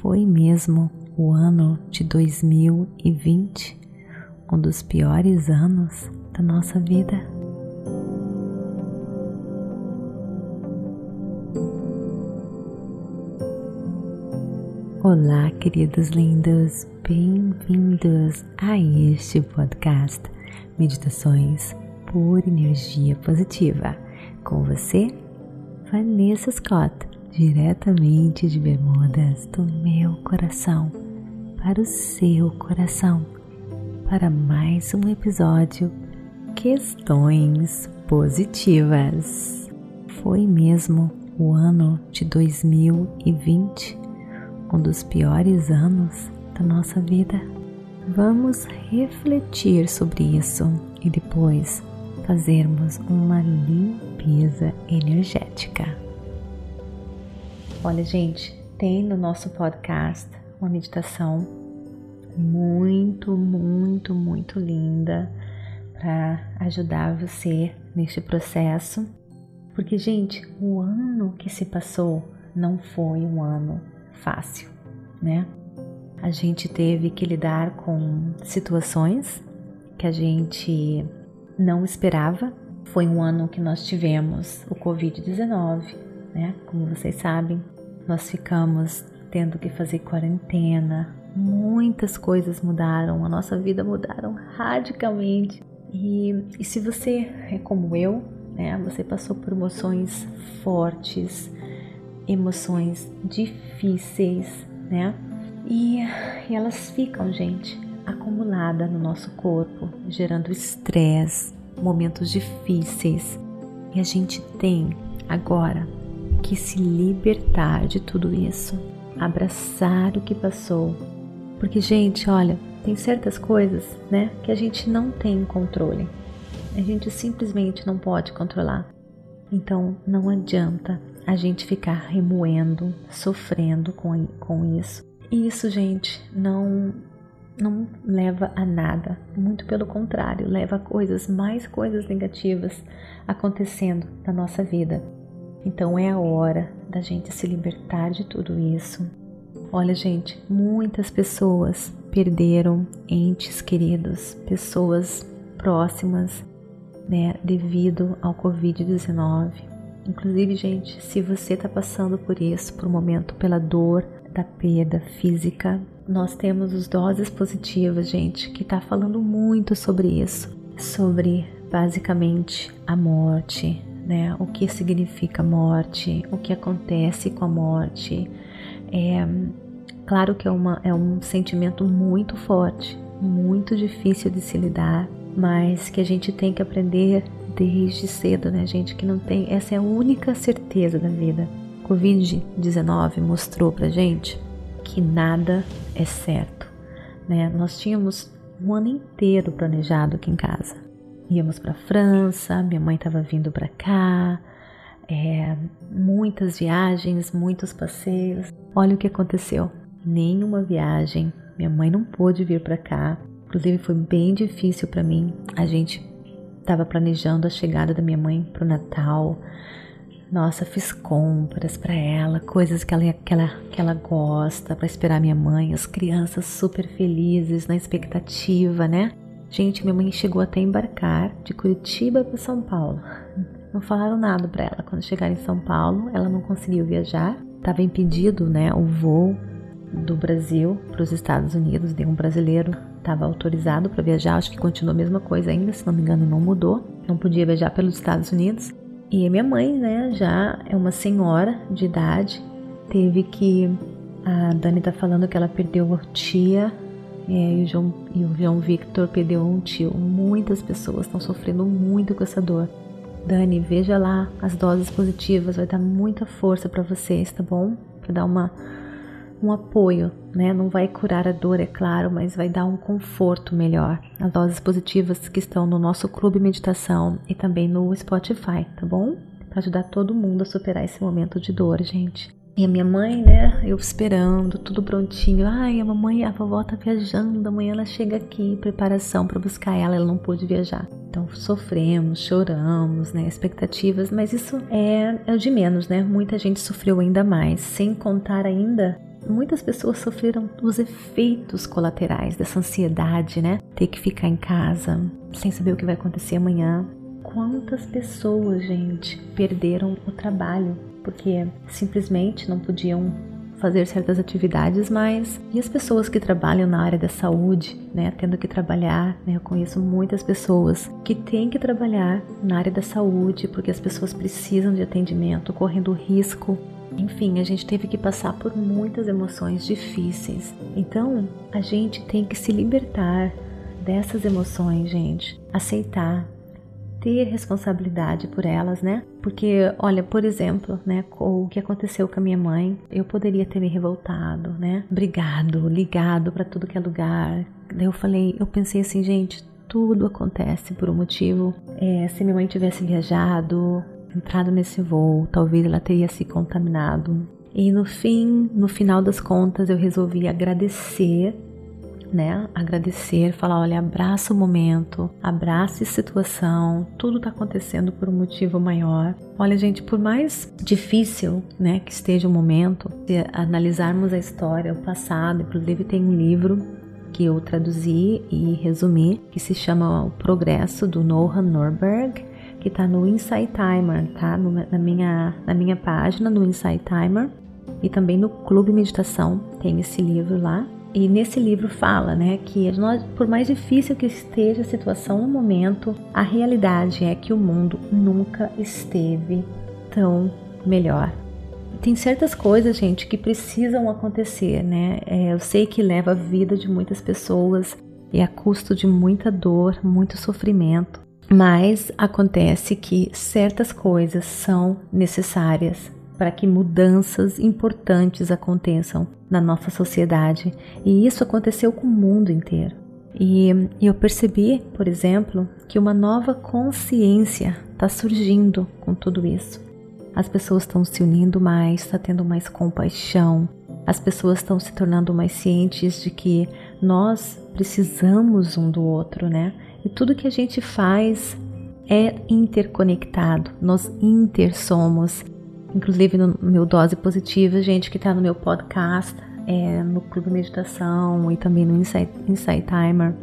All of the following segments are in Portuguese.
Foi mesmo o ano de 2020 um dos piores anos da nossa vida? Olá, queridos lindos, bem-vindos a este podcast Meditações por Energia Positiva. Com você, Vanessa Scott, diretamente de Bermudas, do meu coração para o seu coração, para mais um episódio Questões Positivas. Foi mesmo o ano de 2020 um dos piores anos da nossa vida? Vamos refletir sobre isso e depois fazermos uma limpeza energética. Olha, gente, tem no nosso podcast uma meditação muito, muito, muito linda para ajudar você neste processo. Porque, gente, o ano que se passou não foi um ano fácil, né? A gente teve que lidar com situações que a gente não esperava. Foi um ano que nós tivemos o Covid-19, né? Como vocês sabem, nós ficamos tendo que fazer quarentena. Muitas coisas mudaram, a nossa vida mudaram radicalmente. E, e se você é como eu, né? Você passou por emoções fortes, emoções difíceis, né? E, e elas ficam, gente, acumuladas no nosso corpo, gerando estresse, momentos difíceis. E a gente tem agora que se libertar de tudo isso, abraçar o que passou. Porque, gente, olha, tem certas coisas, né, que a gente não tem controle. A gente simplesmente não pode controlar. Então, não adianta a gente ficar remoendo, sofrendo com, com isso. E isso, gente, não não leva a nada, muito pelo contrário, leva a coisas, mais coisas negativas acontecendo na nossa vida. Então é a hora da gente se libertar de tudo isso. Olha, gente, muitas pessoas perderam entes queridos, pessoas próximas, né, devido ao Covid-19. Inclusive, gente, se você está passando por isso, por um momento, pela dor da perda física, nós temos os doses positivas, gente, que está falando muito sobre isso, sobre basicamente a morte, né? O que significa morte, o que acontece com a morte. É claro que é, uma, é um sentimento muito forte, muito difícil de se lidar, mas que a gente tem que aprender desde cedo, né, gente? Que não tem. Essa é a única certeza da vida. Covid-19 mostrou pra gente que nada é certo, né? Nós tínhamos um ano inteiro planejado aqui em casa. Íamos para França, minha mãe estava vindo para cá, é, muitas viagens, muitos passeios. Olha o que aconteceu. Nenhuma viagem. Minha mãe não pôde vir para cá. Inclusive foi bem difícil para mim. A gente estava planejando a chegada da minha mãe para o Natal. Nossa, fiz compras para ela, coisas que ela, que ela, que ela gosta, para esperar minha mãe, as crianças super felizes, na expectativa, né? Gente, minha mãe chegou até embarcar de Curitiba para São Paulo. Não falaram nada para ela. Quando chegaram em São Paulo, ela não conseguiu viajar. Estava impedido, né, o voo do Brasil para os Estados Unidos de um brasileiro estava autorizado para viajar, acho que continua a mesma coisa ainda, se não me engano, não mudou. Não podia viajar pelos Estados Unidos. E minha mãe, né, já é uma senhora de idade, teve que. A Dani tá falando que ela perdeu a tia é, e, o João, e o João Victor perdeu um tio. Muitas pessoas estão sofrendo muito com essa dor. Dani, veja lá as doses positivas, vai dar muita força para vocês, tá bom? Para dar uma um apoio, né? Não vai curar a dor, é claro, mas vai dar um conforto melhor. As doses positivas que estão no nosso clube meditação e também no Spotify, tá bom? Para ajudar todo mundo a superar esse momento de dor, gente. E a minha mãe, né? Eu esperando, tudo prontinho. Ai, a mamãe, a vovó tá viajando, amanhã ela chega aqui, preparação para buscar ela, ela não pôde viajar. Então sofremos, choramos, né? Expectativas, mas isso é, é o de menos, né? Muita gente sofreu ainda mais, sem contar ainda muitas pessoas sofreram os efeitos colaterais dessa ansiedade, né? Ter que ficar em casa sem saber o que vai acontecer amanhã. Quantas pessoas, gente, perderam o trabalho porque simplesmente não podiam fazer certas atividades, mas e as pessoas que trabalham na área da saúde, né, tendo que trabalhar, né, eu conheço muitas pessoas que têm que trabalhar na área da saúde porque as pessoas precisam de atendimento, correndo risco. Enfim, a gente teve que passar por muitas emoções difíceis. Então, a gente tem que se libertar dessas emoções, gente, aceitar, ter responsabilidade por elas, né? Porque, olha, por exemplo, né, o que aconteceu com a minha mãe, eu poderia ter me revoltado, né? Brigado, ligado para tudo que é lugar. Daí eu falei, eu pensei assim, gente, tudo acontece por um motivo. É, se minha mãe tivesse viajado, entrado nesse voo, talvez ela teria se contaminado. E no fim, no final das contas, eu resolvi agradecer né? Agradecer, falar, olha, abraça o momento, abraça a situação, tudo está acontecendo por um motivo maior. Olha, gente, por mais difícil, né, que esteja o momento, se analisarmos a história, o passado, inclusive tem um livro que eu traduzi e resumi, que se chama O Progresso do Noah Norberg, que está no Insight Timer, tá? Na, minha, na minha página no Insight Timer e também no Clube Meditação tem esse livro lá. E nesse livro fala, né, que nós, por mais difícil que esteja a situação no momento, a realidade é que o mundo nunca esteve tão melhor. Tem certas coisas, gente, que precisam acontecer, né? É, eu sei que leva a vida de muitas pessoas e a custo de muita dor, muito sofrimento, mas acontece que certas coisas são necessárias para que mudanças importantes aconteçam na nossa sociedade. E isso aconteceu com o mundo inteiro. E, eu percebi, por exemplo, que uma nova consciência está surgindo com tudo isso. As pessoas estão se unindo mais, está tendo mais compaixão, as pessoas estão se tornando mais cientes de que nós precisamos um do outro, né? E tudo que a gente faz é interconectado, nós intersomos inclusive no meu Dose Positiva, gente que está no meu podcast, é, no Clube Meditação e também no Insight, Insight Timer.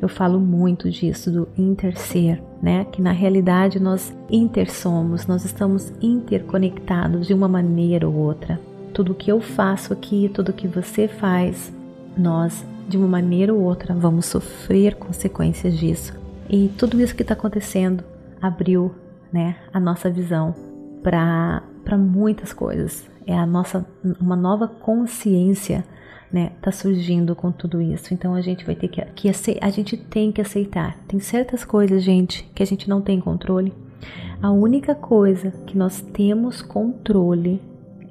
Eu falo muito disso, do interser, né? Que na realidade nós intersomos, nós estamos interconectados de uma maneira ou outra. Tudo que eu faço aqui, tudo que você faz, nós de uma maneira ou outra vamos sofrer consequências disso. E tudo isso que está acontecendo abriu, né, a nossa visão para para muitas coisas. É a nossa uma nova consciência, né, tá surgindo com tudo isso. Então a gente vai ter que, que a gente tem que aceitar. Tem certas coisas, gente, que a gente não tem controle. A única coisa que nós temos controle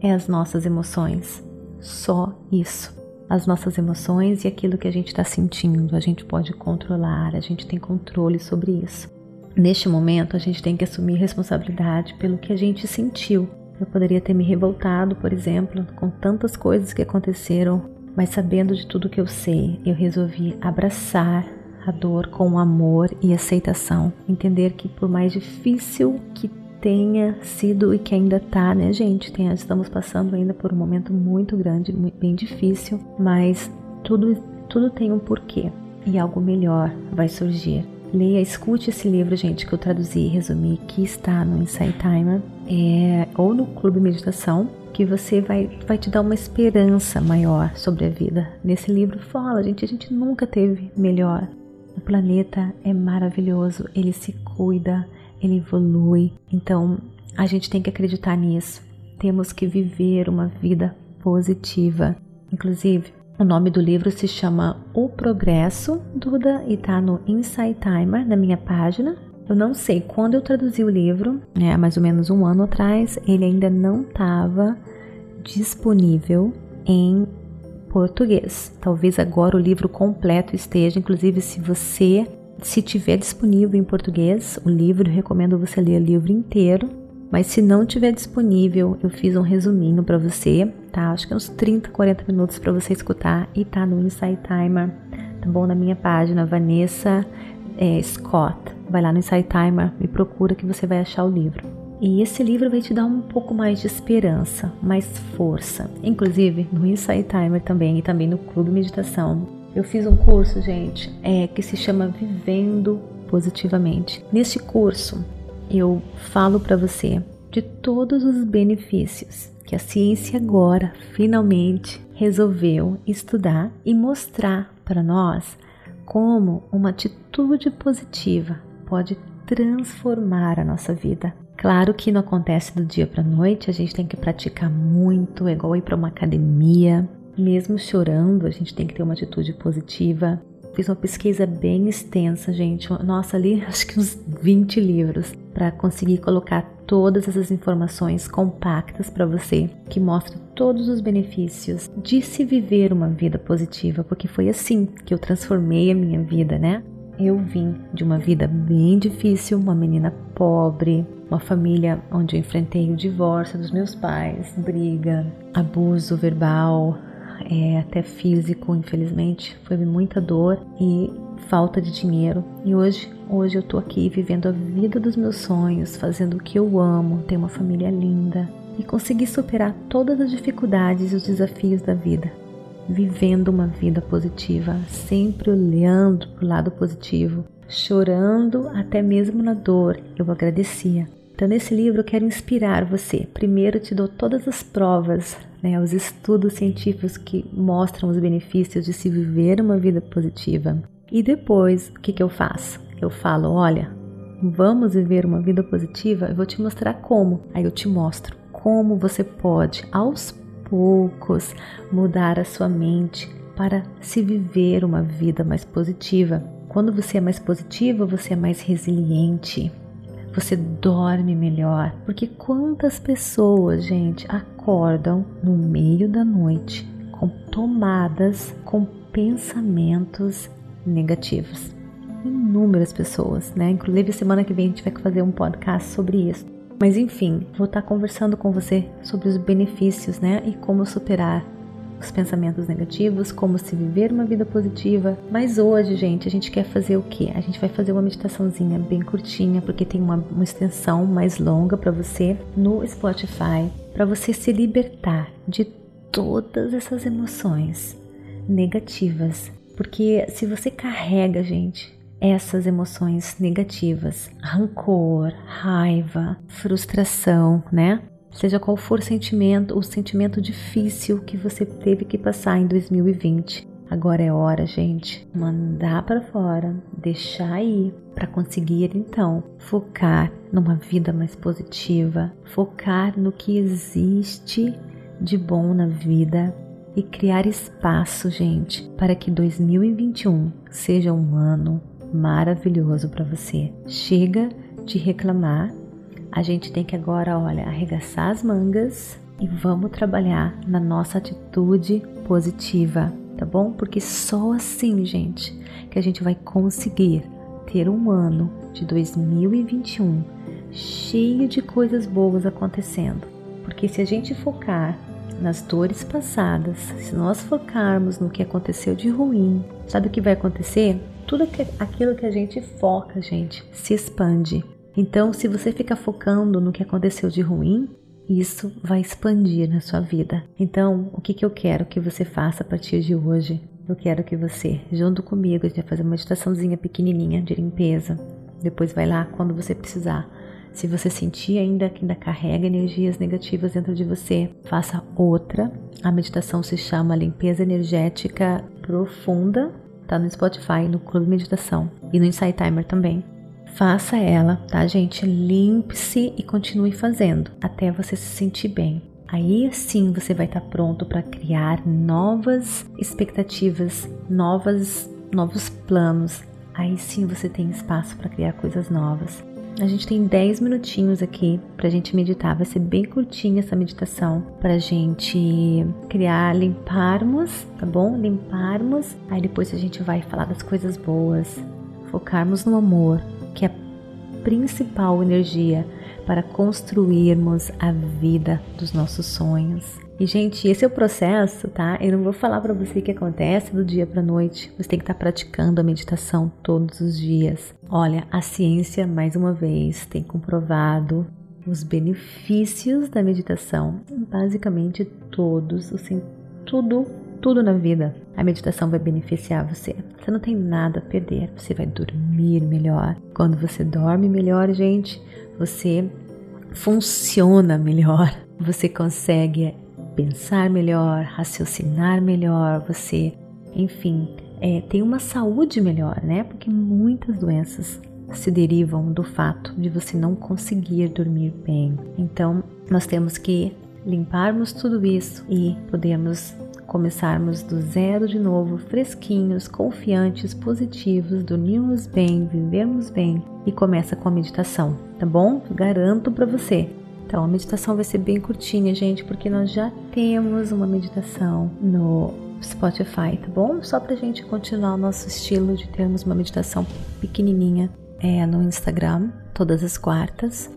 é as nossas emoções. Só isso. As nossas emoções e aquilo que a gente está sentindo, a gente pode controlar, a gente tem controle sobre isso. Neste momento, a gente tem que assumir responsabilidade pelo que a gente sentiu, eu poderia ter me revoltado, por exemplo, com tantas coisas que aconteceram, mas sabendo de tudo que eu sei, eu resolvi abraçar a dor com amor e aceitação. Entender que por mais difícil que tenha sido e que ainda tá, né, gente? Tem, estamos passando ainda por um momento muito grande, muito, bem difícil, mas tudo, tudo tem um porquê e algo melhor vai surgir. Leia, escute esse livro, gente, que eu traduzi e resumi, que está no Insight Timer é, ou no Clube Meditação, que você vai, vai te dar uma esperança maior sobre a vida. Nesse livro fala, gente, a gente nunca teve melhor. O planeta é maravilhoso, ele se cuida, ele evolui. Então, a gente tem que acreditar nisso. Temos que viver uma vida positiva. Inclusive, o nome do livro se chama O Progresso, Duda, e está no Insight Timer, na minha página. Eu não sei quando eu traduzi o livro, né, mais ou menos um ano atrás, ele ainda não estava disponível em português. Talvez agora o livro completo esteja, inclusive se você se tiver disponível em português, o livro, eu recomendo você ler o livro inteiro mas se não tiver disponível, eu fiz um resuminho para você, tá? Acho que é uns 30, 40 minutos para você escutar e tá no Insight Timer, tá bom? Na minha página, Vanessa é, Scott, vai lá no Insight Timer, me procura que você vai achar o livro. E esse livro vai te dar um pouco mais de esperança, mais força. Inclusive, no Insight Timer também e também no Clube Meditação, eu fiz um curso, gente, é, que se chama Vivendo Positivamente. Neste curso, eu falo para você de todos os benefícios que a ciência agora finalmente resolveu estudar e mostrar para nós como uma atitude positiva pode transformar a nossa vida. Claro que não acontece do dia para noite, a gente tem que praticar muito, é igual ir para uma academia. Mesmo chorando, a gente tem que ter uma atitude positiva. Fiz uma pesquisa bem extensa, gente. Nossa, ali acho que uns 20 livros para conseguir colocar todas essas informações compactas para você, que mostra todos os benefícios de se viver uma vida positiva, porque foi assim que eu transformei a minha vida, né? Eu vim de uma vida bem difícil, uma menina pobre, uma família onde eu enfrentei o divórcio dos meus pais, briga, abuso verbal, é, até físico, infelizmente, foi muita dor e falta de dinheiro. E hoje, hoje eu tô aqui vivendo a vida dos meus sonhos, fazendo o que eu amo, tenho uma família linda e consegui superar todas as dificuldades e os desafios da vida, vivendo uma vida positiva, sempre olhando para o lado positivo, chorando até mesmo na dor. Eu agradecia. Então, nesse livro, eu quero inspirar você. Primeiro, te dou todas as provas, né, os estudos científicos que mostram os benefícios de se viver uma vida positiva. E depois, o que, que eu faço? Eu falo: olha, vamos viver uma vida positiva? Eu vou te mostrar como. Aí eu te mostro como você pode, aos poucos, mudar a sua mente para se viver uma vida mais positiva. Quando você é mais positiva, você é mais resiliente, você dorme melhor. Porque quantas pessoas, gente, acordam no meio da noite com tomadas com pensamentos negativos? Inúmeras pessoas, né? Inclusive, semana que vem a gente vai fazer um podcast sobre isso. Mas enfim, vou estar conversando com você sobre os benefícios, né? E como superar os pensamentos negativos, como se viver uma vida positiva. Mas hoje, gente, a gente quer fazer o que? A gente vai fazer uma meditaçãozinha bem curtinha, porque tem uma, uma extensão mais longa para você no Spotify, para você se libertar de todas essas emoções negativas. Porque se você carrega, gente, essas emoções negativas, rancor, raiva, frustração, né? seja qual for o sentimento, o sentimento difícil que você teve que passar em 2020. Agora é hora, gente, mandar para fora, deixar aí para conseguir então focar numa vida mais positiva, focar no que existe de bom na vida e criar espaço, gente, para que 2021 seja um ano maravilhoso para você. Chega de reclamar a gente tem que agora, olha, arregaçar as mangas e vamos trabalhar na nossa atitude positiva, tá bom? Porque só assim, gente, que a gente vai conseguir ter um ano de 2021 cheio de coisas boas acontecendo. Porque se a gente focar nas dores passadas, se nós focarmos no que aconteceu de ruim, sabe o que vai acontecer? Tudo aquilo que a gente foca, gente, se expande. Então, se você fica focando no que aconteceu de ruim, isso vai expandir na sua vida. Então, o que, que eu quero que você faça a partir de hoje? Eu quero que você, junto comigo, a gente vai fazer uma meditaçãozinha pequenininha de limpeza. Depois vai lá quando você precisar. Se você sentir ainda que ainda carrega energias negativas dentro de você, faça outra. A meditação se chama Limpeza Energética Profunda. Tá no Spotify, no Clube Meditação e no Insight Timer também. Faça ela, tá, gente? Limpe-se e continue fazendo até você se sentir bem. Aí sim você vai estar tá pronto para criar novas expectativas, novas, novos planos. Aí sim você tem espaço para criar coisas novas. A gente tem 10 minutinhos aqui pra gente meditar. Vai ser bem curtinha essa meditação pra gente criar, limparmos, tá bom? Limparmos. Aí depois a gente vai falar das coisas boas, focarmos no amor, que é a principal energia para construirmos a vida dos nossos sonhos. E gente, esse é o processo, tá? Eu não vou falar para você que acontece do dia para noite. Você tem que estar tá praticando a meditação todos os dias. Olha, a ciência mais uma vez tem comprovado os benefícios da meditação, basicamente todos, assim, tudo, tudo na vida. A meditação vai beneficiar você. Você não tem nada a perder, você vai dormir melhor. Quando você dorme melhor, gente, você funciona melhor. Você consegue pensar melhor, raciocinar melhor, você, enfim, é, tem uma saúde melhor, né? Porque muitas doenças se derivam do fato de você não conseguir dormir bem. Então, nós temos que limparmos tudo isso e podemos começarmos do zero de novo, fresquinhos, confiantes, positivos, dormirmos bem, vivermos bem e começa com a meditação, tá bom? Garanto para você. Então, a meditação vai ser bem curtinha, gente, porque nós já temos uma meditação no Spotify, tá bom? Só pra gente continuar o nosso estilo de termos uma meditação pequenininha é, no Instagram, todas as quartas.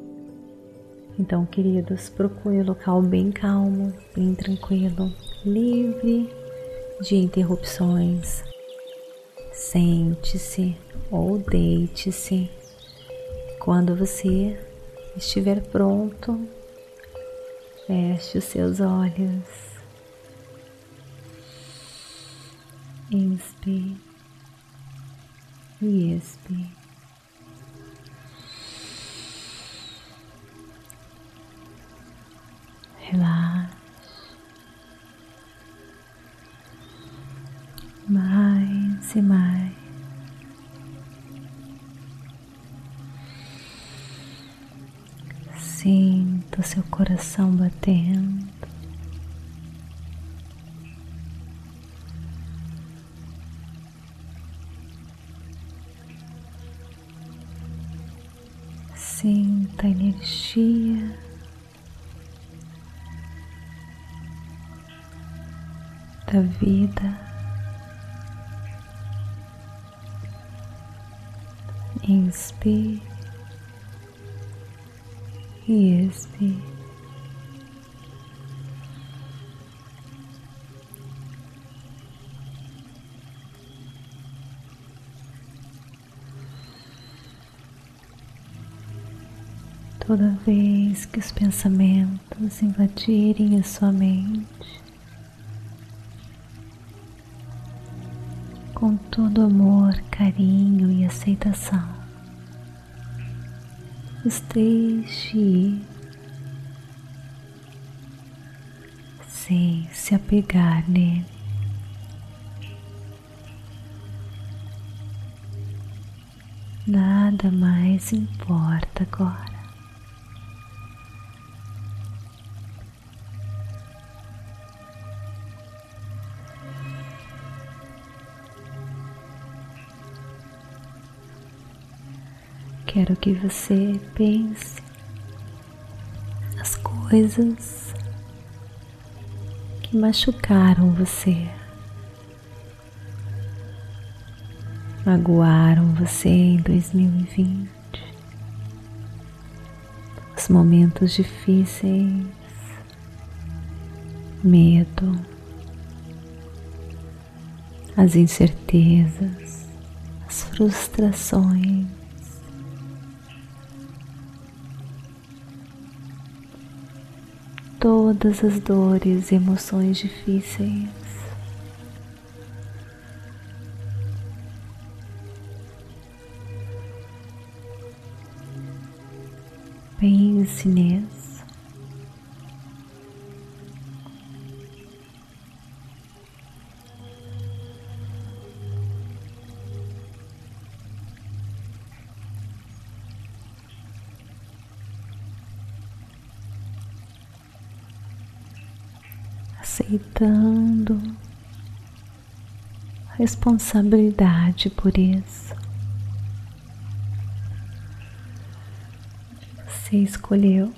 Então, queridos, procure um local bem calmo, bem tranquilo, livre de interrupções. Sente-se ou deite-se. Quando você estiver pronto, feche os seus olhos. Inspire e expire. Relaxe. Mais e mais. Seu coração batendo. Sinta a energia da vida. Toda vez que os pensamentos invadirem a sua mente, com todo amor, carinho e aceitação. Os deixe ir sem se apegar nele. Nada mais importa agora. Quero que você pense as coisas que machucaram você, magoaram você em 2020, os momentos difíceis, medo, as incertezas, as frustrações todas as dores e emoções difíceis. Pense nisso. Aceitando a responsabilidade por isso. Você escolheu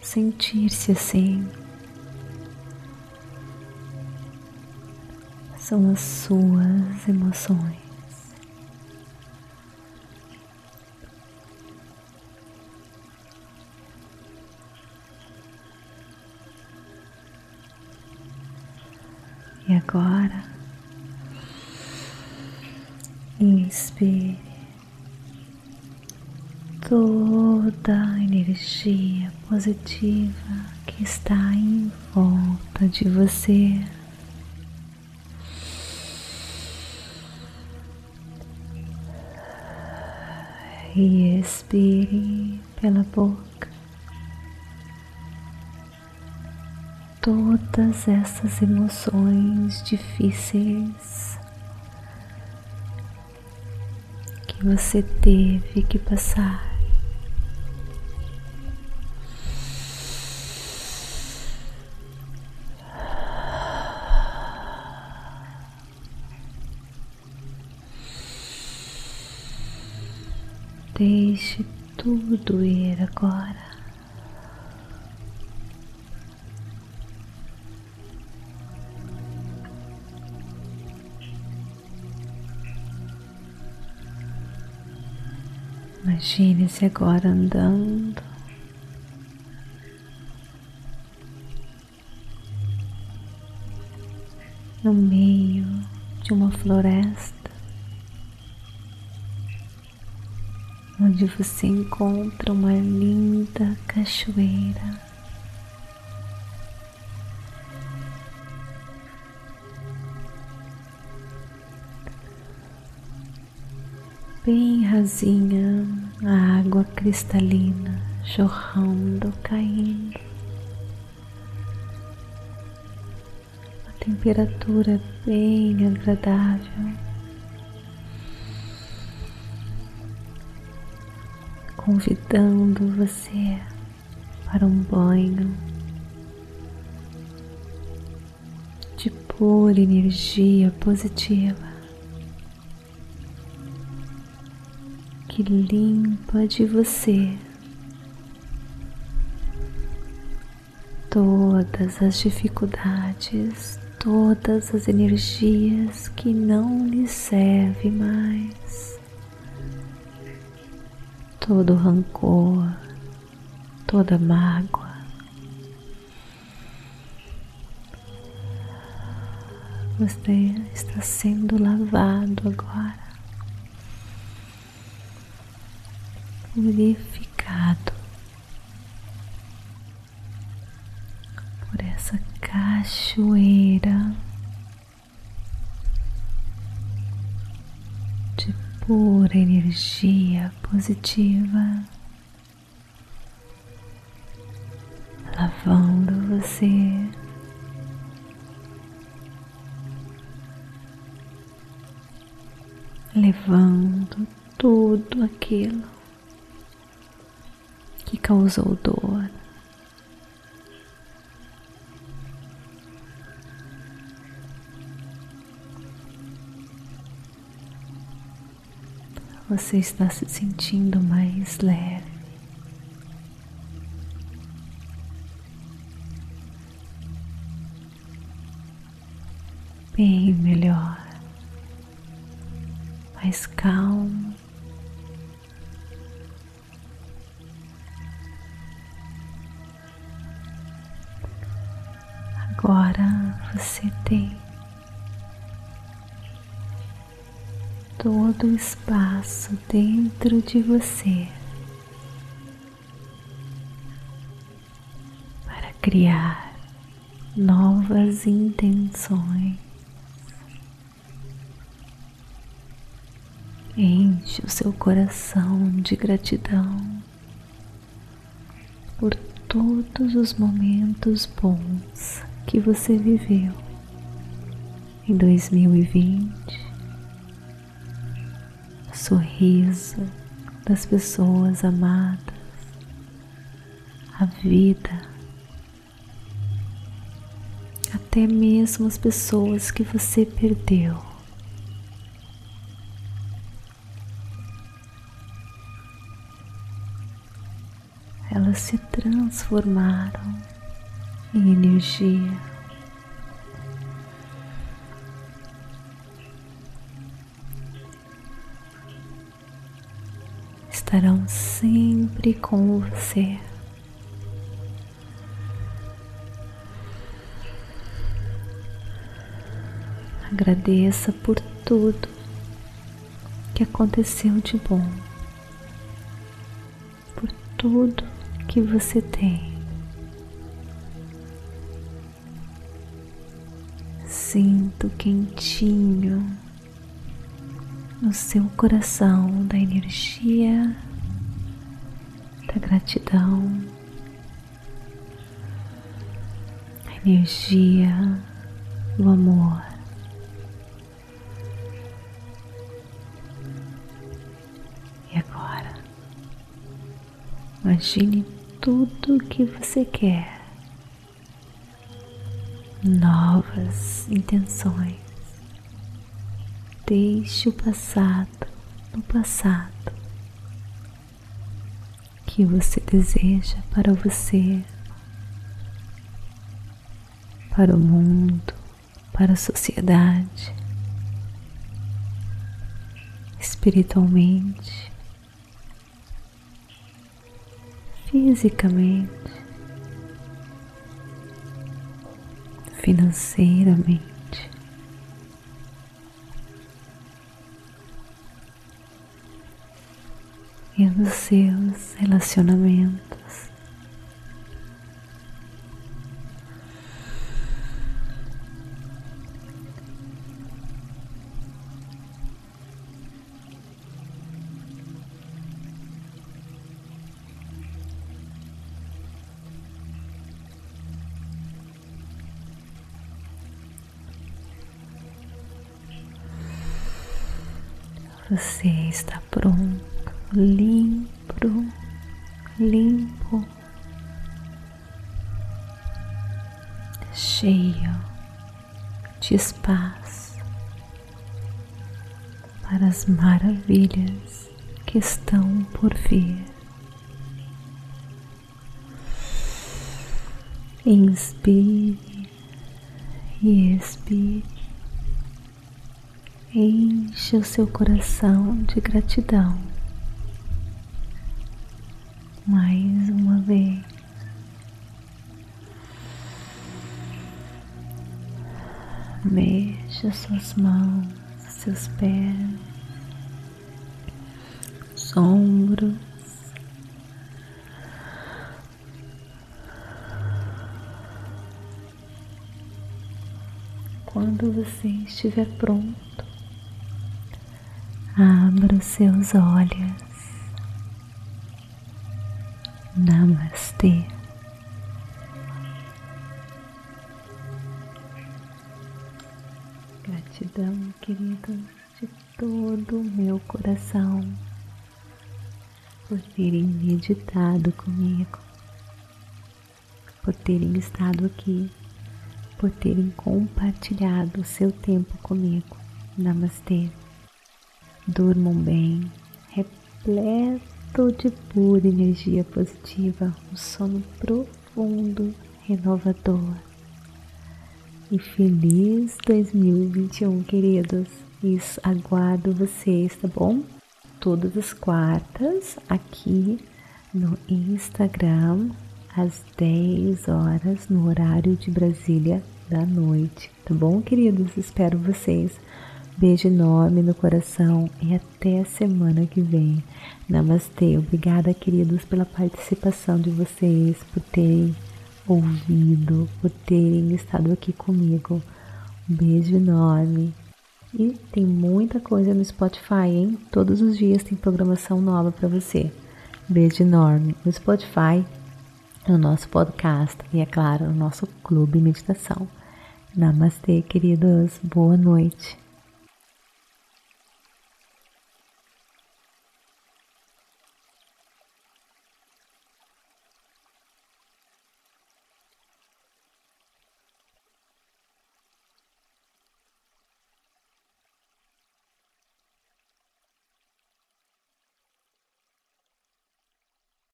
sentir-se assim. São as suas emoções. E agora, inspire toda a energia positiva que está em volta de você. E expire pela boca todas essas emoções difíceis que você teve que passar. Deixe tudo ir agora. Imagine-se agora andando no meio de uma floresta onde você encontra uma linda cachoeira. Bem rasinha, a água cristalina jorrando, caindo. A temperatura bem agradável. convidando você para um banho de pura energia positiva que limpa de você todas as dificuldades, todas as energias que não lhe servem mais todo rancor, toda mágoa. Você está sendo lavado agora, purificado por essa cachoeira pura energia positiva, lavando você. Levando tudo aquilo que causou dor, você está se sentindo mais leve. Dentro de você para criar novas intenções. Enche o seu coração de gratidão por todos os momentos bons que você viveu em 2020 sorriso das pessoas amadas, a vida, até mesmo as pessoas que você perdeu. Elas se transformaram em energia estarão sempre com você. Agradeça por tudo que aconteceu de bom, por tudo que você tem. Sinto quentinho no seu coração da energia, da gratidão, a energia do amor. E agora, imagine tudo o que você quer, novas intenções. Deixe o passado no passado que você deseja para você, para o mundo, para a sociedade, espiritualmente fisicamente, financeiramente. Nos seus relacionamentos. Limpo, cheio de espaço para as maravilhas que estão por vir. Inspire e expire. Enche o seu coração de gratidão. Mais uma vez. Mexa suas mãos, seus pés, os ombros. Quando você estiver pronto, Abra os seus olhos. Namastê. Gratidão, queridos, de todo o meu coração por terem meditado comigo, por terem estado aqui, por terem compartilhado o seu tempo comigo. Namastê. Durmam bem, repleto de pura energia positiva, um sono profundo, renovador. E feliz 2021, queridos. Isso, aguardo vocês, tá bom? Todas as quartas aqui no Instagram, às 10 horas, no horário de Brasília da noite, tá bom, queridos? Espero vocês. Beijo enorme no coração e até a semana que vem. Namastê. Obrigada, queridos, pela participação de vocês, por terem ouvido, por terem estado aqui comigo. Um beijo enorme. E tem muita coisa no Spotify, hein? Todos os dias tem programação nova para você. Beijo enorme no Spotify, no nosso podcast e, é claro, no nosso clube meditação. Namastê, queridos. Boa noite.